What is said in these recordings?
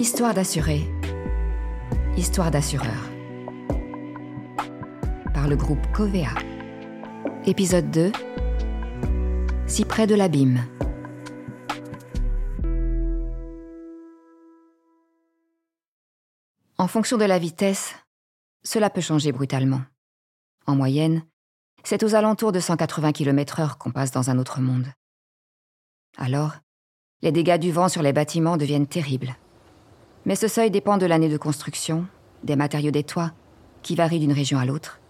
Histoire d'assurer. Histoire d'assureur. Par le groupe Covea. Épisode 2. Si près de l'abîme. En fonction de la vitesse, cela peut changer brutalement. En moyenne, c'est aux alentours de 180 km/h qu'on passe dans un autre monde. Alors, les dégâts du vent sur les bâtiments deviennent terribles. Mais ce seuil dépend de l'année de construction, des matériaux des toits, qui varient d'une région à l'autre,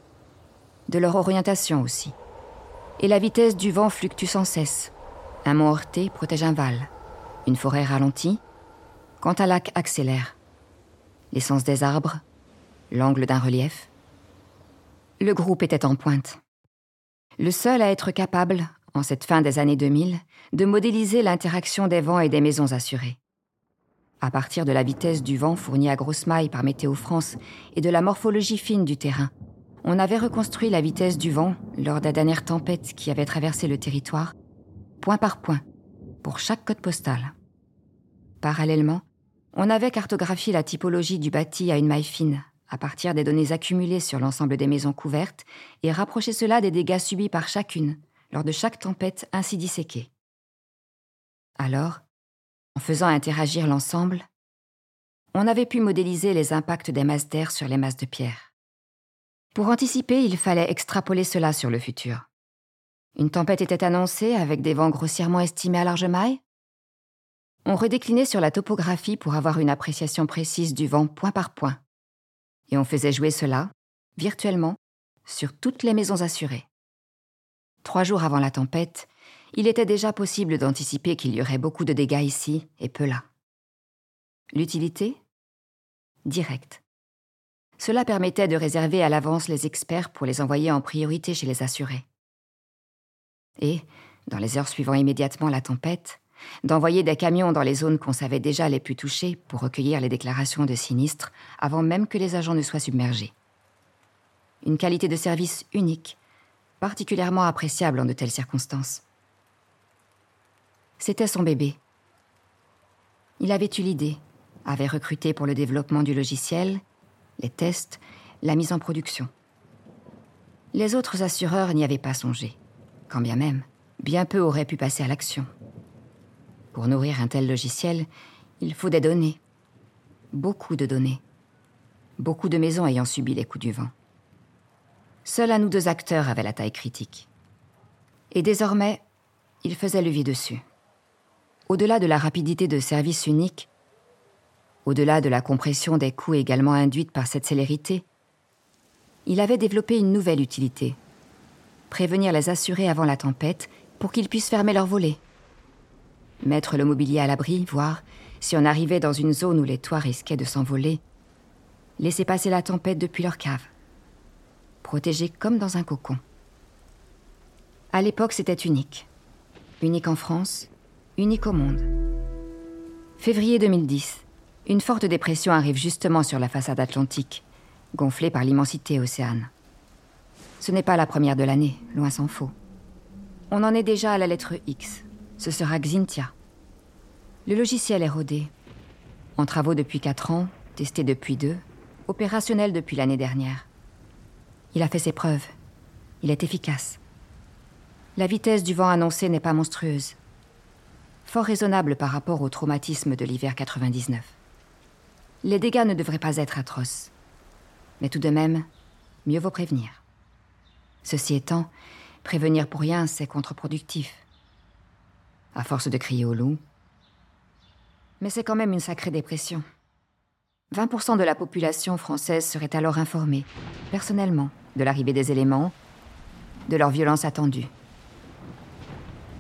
de leur orientation aussi. Et la vitesse du vent fluctue sans cesse. Un mont heurté protège un val, une forêt ralentit, quand un lac accélère. L'essence des arbres, l'angle d'un relief. Le groupe était en pointe. Le seul à être capable, en cette fin des années 2000, de modéliser l'interaction des vents et des maisons assurées. À partir de la vitesse du vent fournie à grosse maille par Météo France et de la morphologie fine du terrain, on avait reconstruit la vitesse du vent lors des dernières tempêtes qui avaient traversé le territoire, point par point, pour chaque code postal. Parallèlement, on avait cartographié la typologie du bâti à une maille fine, à partir des données accumulées sur l'ensemble des maisons couvertes, et rapproché cela des dégâts subis par chacune, lors de chaque tempête ainsi disséquée. Alors, en faisant interagir l'ensemble, on avait pu modéliser les impacts des masses d'air sur les masses de pierre. Pour anticiper, il fallait extrapoler cela sur le futur. Une tempête était annoncée avec des vents grossièrement estimés à large maille. On redéclinait sur la topographie pour avoir une appréciation précise du vent point par point. Et on faisait jouer cela, virtuellement, sur toutes les maisons assurées. Trois jours avant la tempête, il était déjà possible d'anticiper qu'il y aurait beaucoup de dégâts ici et peu là. L'utilité? Directe. Cela permettait de réserver à l'avance les experts pour les envoyer en priorité chez les assurés. Et, dans les heures suivant immédiatement la tempête, d'envoyer des camions dans les zones qu'on savait déjà les plus touchées pour recueillir les déclarations de sinistres avant même que les agents ne soient submergés. Une qualité de service unique particulièrement appréciable en de telles circonstances. C'était son bébé. Il avait eu l'idée, avait recruté pour le développement du logiciel, les tests, la mise en production. Les autres assureurs n'y avaient pas songé, quand bien même, bien peu auraient pu passer à l'action. Pour nourrir un tel logiciel, il faut des données. Beaucoup de données. Beaucoup de maisons ayant subi les coups du vent. Seuls à nous deux acteurs avaient la taille critique. Et désormais, il faisait levier dessus. Au-delà de la rapidité de service unique, au-delà de la compression des coûts également induite par cette célérité, il avait développé une nouvelle utilité. Prévenir les assurés avant la tempête pour qu'ils puissent fermer leurs volets. Mettre le mobilier à l'abri, voire, si on arrivait dans une zone où les toits risquaient de s'envoler, laisser passer la tempête depuis leur cave protégé comme dans un cocon. À l'époque, c'était unique. Unique en France, unique au monde. Février 2010. Une forte dépression arrive justement sur la façade atlantique, gonflée par l'immensité océane. Ce n'est pas la première de l'année, loin s'en faut. On en est déjà à la lettre X. Ce sera Xintia. Le logiciel est rodé. En travaux depuis 4 ans, testé depuis 2, opérationnel depuis l'année dernière. Il a fait ses preuves. Il est efficace. La vitesse du vent annoncé n'est pas monstrueuse. Fort raisonnable par rapport au traumatisme de l'hiver 99. Les dégâts ne devraient pas être atroces. Mais tout de même, mieux vaut prévenir. Ceci étant, prévenir pour rien, c'est contre-productif. À force de crier au loup. Mais c'est quand même une sacrée dépression. 20% de la population française serait alors informée, personnellement, de l'arrivée des éléments, de leur violence attendue,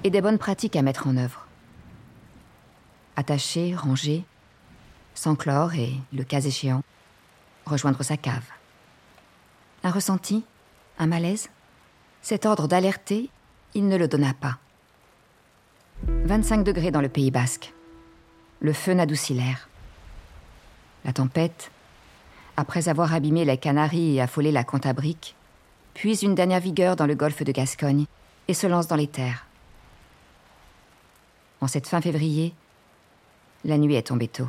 et des bonnes pratiques à mettre en œuvre. Attacher, ranger, s'enclore et, le cas échéant, rejoindre sa cave. Un ressenti Un malaise? Cet ordre d'alerter, il ne le donna pas. 25 degrés dans le Pays basque. Le feu n'adoucit l'air. La tempête, après avoir abîmé les Canaries et affolé la Cantabrique, puise une dernière vigueur dans le golfe de Gascogne et se lance dans les terres. En cette fin février, la nuit est tombée tôt.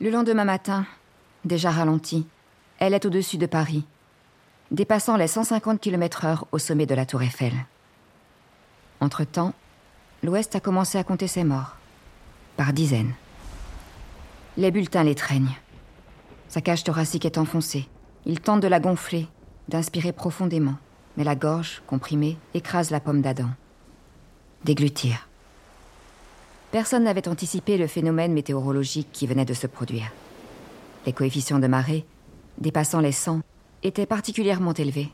Le lendemain matin, déjà ralentie, elle est au-dessus de Paris, dépassant les 150 km/h au sommet de la Tour Eiffel. Entre-temps, l'Ouest a commencé à compter ses morts, par dizaines. Les bulletins l'étreignent. Sa cage thoracique est enfoncée. Il tente de la gonfler, d'inspirer profondément, mais la gorge, comprimée, écrase la pomme d'Adam. Déglutir. Personne n'avait anticipé le phénomène météorologique qui venait de se produire. Les coefficients de marée, dépassant les 100, étaient particulièrement élevés.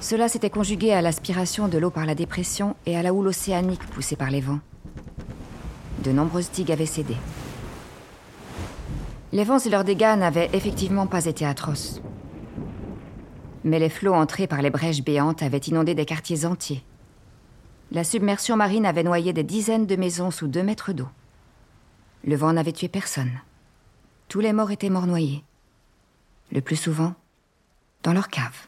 Cela s'était conjugué à l'aspiration de l'eau par la dépression et à la houle océanique poussée par les vents. De nombreuses digues avaient cédé. Les vents et leurs dégâts n'avaient effectivement pas été atroces. Mais les flots entrés par les brèches béantes avaient inondé des quartiers entiers. La submersion marine avait noyé des dizaines de maisons sous deux mètres d'eau. Le vent n'avait tué personne. Tous les morts étaient morts noyés. Le plus souvent, dans leur cave.